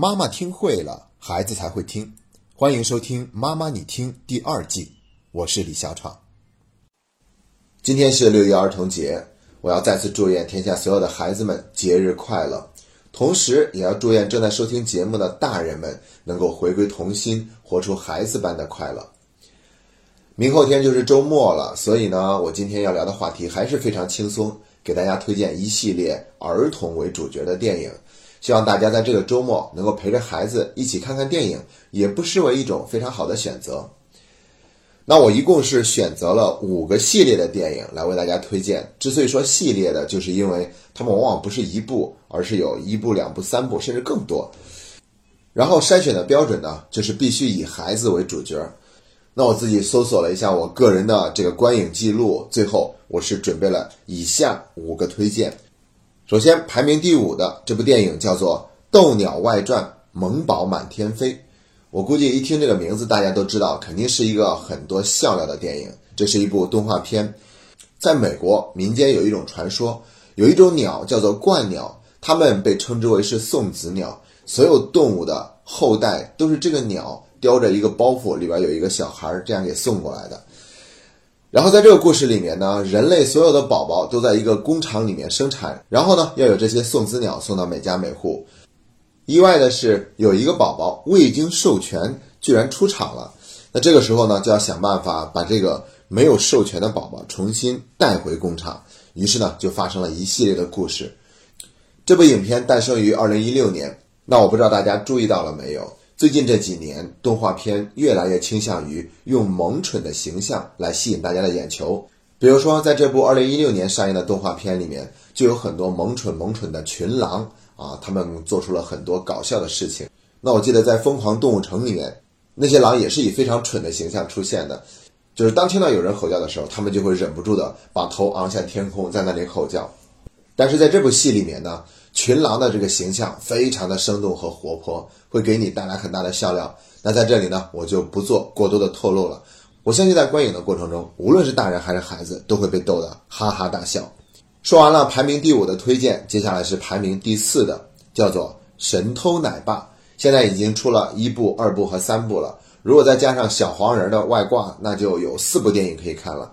妈妈听会了，孩子才会听。欢迎收听《妈妈你听》第二季，我是李小闯。今天是六一儿童节，我要再次祝愿天下所有的孩子们节日快乐，同时也要祝愿正在收听节目的大人们能够回归童心，活出孩子般的快乐。明后天就是周末了，所以呢，我今天要聊的话题还是非常轻松，给大家推荐一系列儿童为主角的电影。希望大家在这个周末能够陪着孩子一起看看电影，也不失为一种非常好的选择。那我一共是选择了五个系列的电影来为大家推荐。之所以说系列的，就是因为它们往往不是一部，而是有一部、两部、三部，甚至更多。然后筛选的标准呢，就是必须以孩子为主角。那我自己搜索了一下我个人的这个观影记录，最后我是准备了以下五个推荐。首先排名第五的这部电影叫做《斗鸟外传：萌宝满天飞》。我估计一听这个名字，大家都知道，肯定是一个很多笑料的电影。这是一部动画片。在美国民间有一种传说，有一种鸟叫做鹳鸟，它们被称之为是送子鸟，所有动物的后代都是这个鸟叼着一个包袱，里边有一个小孩这样给送过来的。然后在这个故事里面呢，人类所有的宝宝都在一个工厂里面生产，然后呢，要有这些送子鸟送到每家每户。意外的是，有一个宝宝未经授权居然出厂了。那这个时候呢，就要想办法把这个没有授权的宝宝重新带回工厂。于是呢，就发生了一系列的故事。这部影片诞生于二零一六年。那我不知道大家注意到了没有？最近这几年，动画片越来越倾向于用萌蠢的形象来吸引大家的眼球。比如说，在这部2016年上映的动画片里面，就有很多萌蠢萌蠢的群狼啊，他们做出了很多搞笑的事情。那我记得在《疯狂动物城》里面，那些狼也是以非常蠢的形象出现的，就是当听到有人吼叫的时候，他们就会忍不住的把头昂向天空，在那里吼叫。但是在这部戏里面呢？群狼的这个形象非常的生动和活泼，会给你带来很大的笑料。那在这里呢，我就不做过多的透露了。我相信在观影的过程中，无论是大人还是孩子，都会被逗得哈哈大笑。说完了排名第五的推荐，接下来是排名第四的，叫做《神偷奶爸》。现在已经出了一部、二部和三部了。如果再加上小黄人的外挂，那就有四部电影可以看了。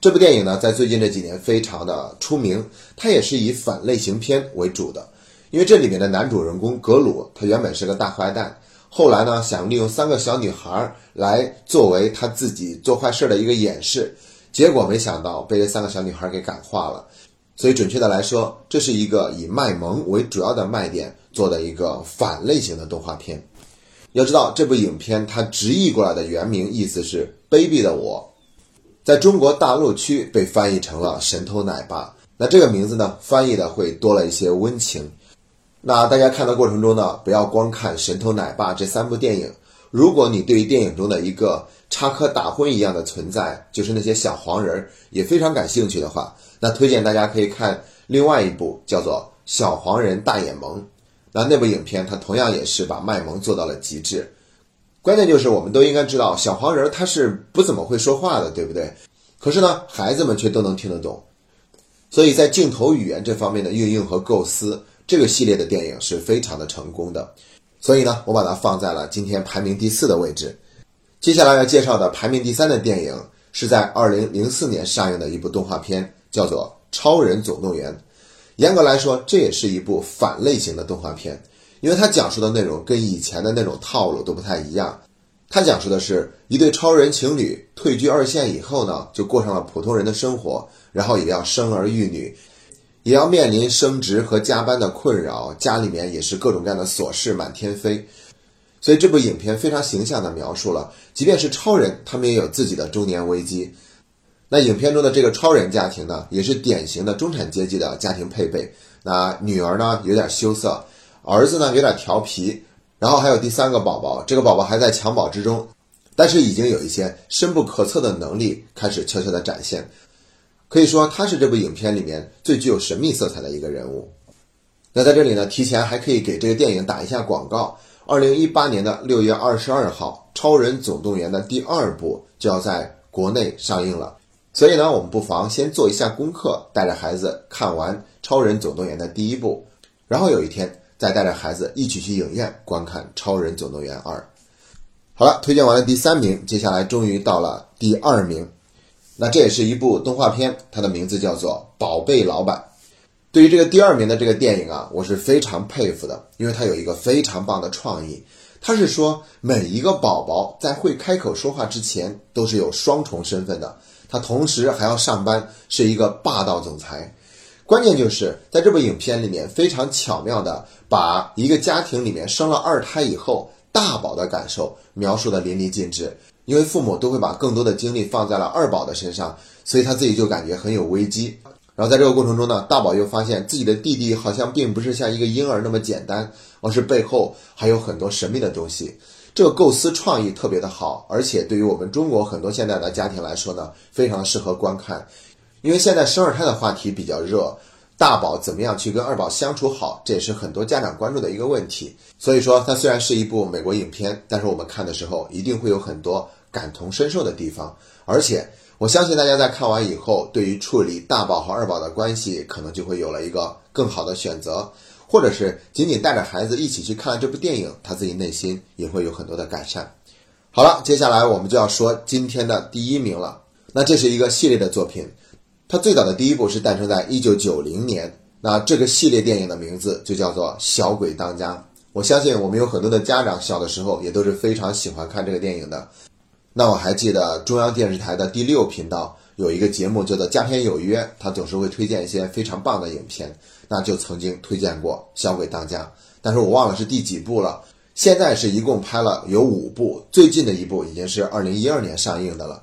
这部电影呢，在最近这几年非常的出名，它也是以反类型片为主的。因为这里面的男主人公格鲁，他原本是个大坏蛋，后来呢，想利用三个小女孩来作为他自己做坏事的一个掩饰，结果没想到被这三个小女孩给感化了。所以准确的来说，这是一个以卖萌为主要的卖点做的一个反类型的动画片。要知道，这部影片它直译过来的原名意思是“卑鄙的我”。在中国大陆区被翻译成了“神偷奶爸”，那这个名字呢，翻译的会多了一些温情。那大家看的过程中呢，不要光看《神偷奶爸》这三部电影。如果你对电影中的一个插科打诨一样的存在，就是那些小黄人，也非常感兴趣的话，那推荐大家可以看另外一部叫做《小黄人大眼萌》。那那部影片它同样也是把卖萌做到了极致。关键就是我们都应该知道，小黄人他是不怎么会说话的，对不对？可是呢，孩子们却都能听得懂。所以在镜头语言这方面的运用和构思，这个系列的电影是非常的成功的。所以呢，我把它放在了今天排名第四的位置。接下来要介绍的排名第三的电影，是在二零零四年上映的一部动画片，叫做《超人总动员》。严格来说，这也是一部反类型的动画片。因为它讲述的内容跟以前的那种套路都不太一样，它讲述的是一对超人情侣退居二线以后呢，就过上了普通人的生活，然后也要生儿育女，也要面临升职和加班的困扰，家里面也是各种各样的琐事满天飞。所以这部影片非常形象地描述了，即便是超人，他们也有自己的中年危机。那影片中的这个超人家庭呢，也是典型的中产阶级的家庭配备。那女儿呢，有点羞涩。儿子呢有点调皮，然后还有第三个宝宝，这个宝宝还在襁褓之中，但是已经有一些深不可测的能力开始悄悄的展现，可以说他是这部影片里面最具有神秘色彩的一个人物。那在这里呢，提前还可以给这个电影打一下广告。二零一八年的六月二十二号，《超人总动员》的第二部就要在国内上映了，所以呢，我们不妨先做一下功课，带着孩子看完《超人总动员》的第一部，然后有一天。再带着孩子一起去影院观看《超人总动员二》。好了，推荐完了第三名，接下来终于到了第二名。那这也是一部动画片，它的名字叫做《宝贝老板》。对于这个第二名的这个电影啊，我是非常佩服的，因为它有一个非常棒的创意。它是说每一个宝宝在会开口说话之前，都是有双重身份的。他同时还要上班，是一个霸道总裁。关键就是在这部影片里面，非常巧妙的把一个家庭里面生了二胎以后大宝的感受描述的淋漓尽致。因为父母都会把更多的精力放在了二宝的身上，所以他自己就感觉很有危机。然后在这个过程中呢，大宝又发现自己的弟弟好像并不是像一个婴儿那么简单，而是背后还有很多神秘的东西。这个构思创意特别的好，而且对于我们中国很多现在的家庭来说呢，非常适合观看。因为现在生二胎的话题比较热，大宝怎么样去跟二宝相处好，这也是很多家长关注的一个问题。所以说，它虽然是一部美国影片，但是我们看的时候一定会有很多。感同身受的地方，而且我相信大家在看完以后，对于处理大宝和二宝的关系，可能就会有了一个更好的选择，或者是仅仅带着孩子一起去看了这部电影，他自己内心也会有很多的改善。好了，接下来我们就要说今天的第一名了。那这是一个系列的作品，它最早的第一部是诞生在一九九零年，那这个系列电影的名字就叫做《小鬼当家》。我相信我们有很多的家长小的时候也都是非常喜欢看这个电影的。那我还记得中央电视台的第六频道有一个节目叫做《佳片有约》，他总是会推荐一些非常棒的影片，那就曾经推荐过《小鬼当家》，但是我忘了是第几部了。现在是一共拍了有五部，最近的一部已经是二零一二年上映的了。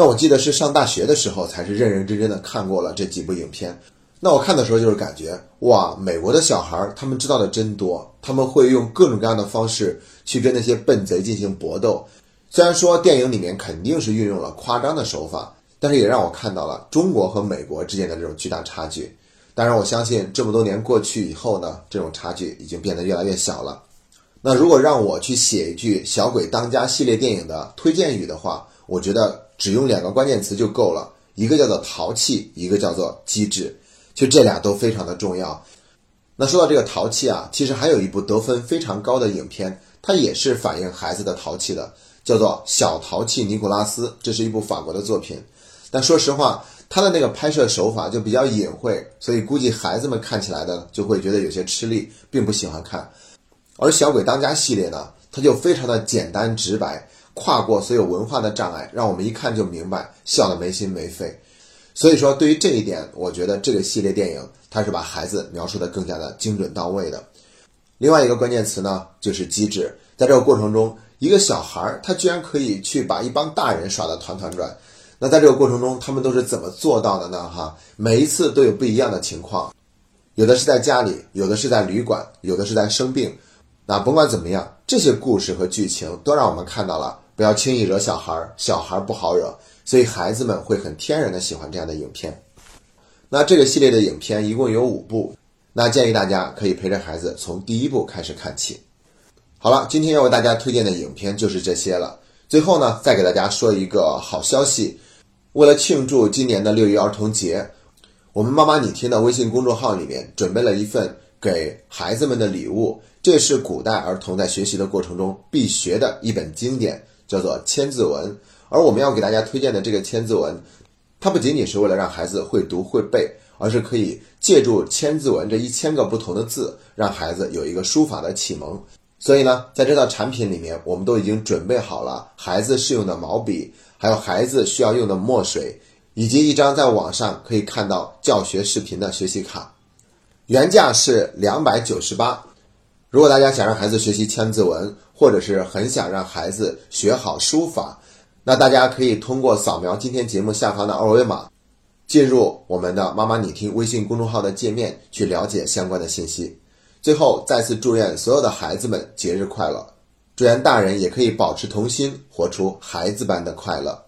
那我记得是上大学的时候才是认认真真的看过了这几部影片。那我看的时候就是感觉哇，美国的小孩他们知道的真多，他们会用各种各样的方式去跟那些笨贼进行搏斗。虽然说电影里面肯定是运用了夸张的手法，但是也让我看到了中国和美国之间的这种巨大差距。当然，我相信这么多年过去以后呢，这种差距已经变得越来越小了。那如果让我去写一句《小鬼当家》系列电影的推荐语的话，我觉得只用两个关键词就够了，一个叫做淘气，一个叫做机智，就这俩都非常的重要。那说到这个淘气啊，其实还有一部得分非常高的影片，它也是反映孩子的淘气的。叫做《小淘气尼古拉斯》，这是一部法国的作品，但说实话，它的那个拍摄手法就比较隐晦，所以估计孩子们看起来呢就会觉得有些吃力，并不喜欢看。而《小鬼当家》系列呢，它就非常的简单直白，跨过所有文化的障碍，让我们一看就明白，笑得没心没肺。所以说，对于这一点，我觉得这个系列电影它是把孩子描述的更加的精准到位的。另外一个关键词呢，就是机智，在这个过程中。一个小孩儿，他居然可以去把一帮大人耍得团团转。那在这个过程中，他们都是怎么做到的呢？哈，每一次都有不一样的情况，有的是在家里，有的是在旅馆，有的是在生病。那甭管怎么样，这些故事和剧情都让我们看到了，不要轻易惹小孩，小孩不好惹，所以孩子们会很天然的喜欢这样的影片。那这个系列的影片一共有五部，那建议大家可以陪着孩子从第一部开始看起。好了，今天要为大家推荐的影片就是这些了。最后呢，再给大家说一个好消息，为了庆祝今年的六一儿童节，我们妈妈你听的微信公众号里面准备了一份给孩子们的礼物。这是古代儿童在学习的过程中必学的一本经典，叫做《千字文》。而我们要给大家推荐的这个《千字文》，它不仅仅是为了让孩子会读会背，而是可以借助《千字文》这一千个不同的字，让孩子有一个书法的启蒙。所以呢，在这套产品里面，我们都已经准备好了孩子适用的毛笔，还有孩子需要用的墨水，以及一张在网上可以看到教学视频的学习卡。原价是两百九十八。如果大家想让孩子学习千字文，或者是很想让孩子学好书法，那大家可以通过扫描今天节目下方的二维码，进入我们的“妈妈你听”微信公众号的界面去了解相关的信息。最后，再次祝愿所有的孩子们节日快乐！祝愿大人也可以保持童心，活出孩子般的快乐。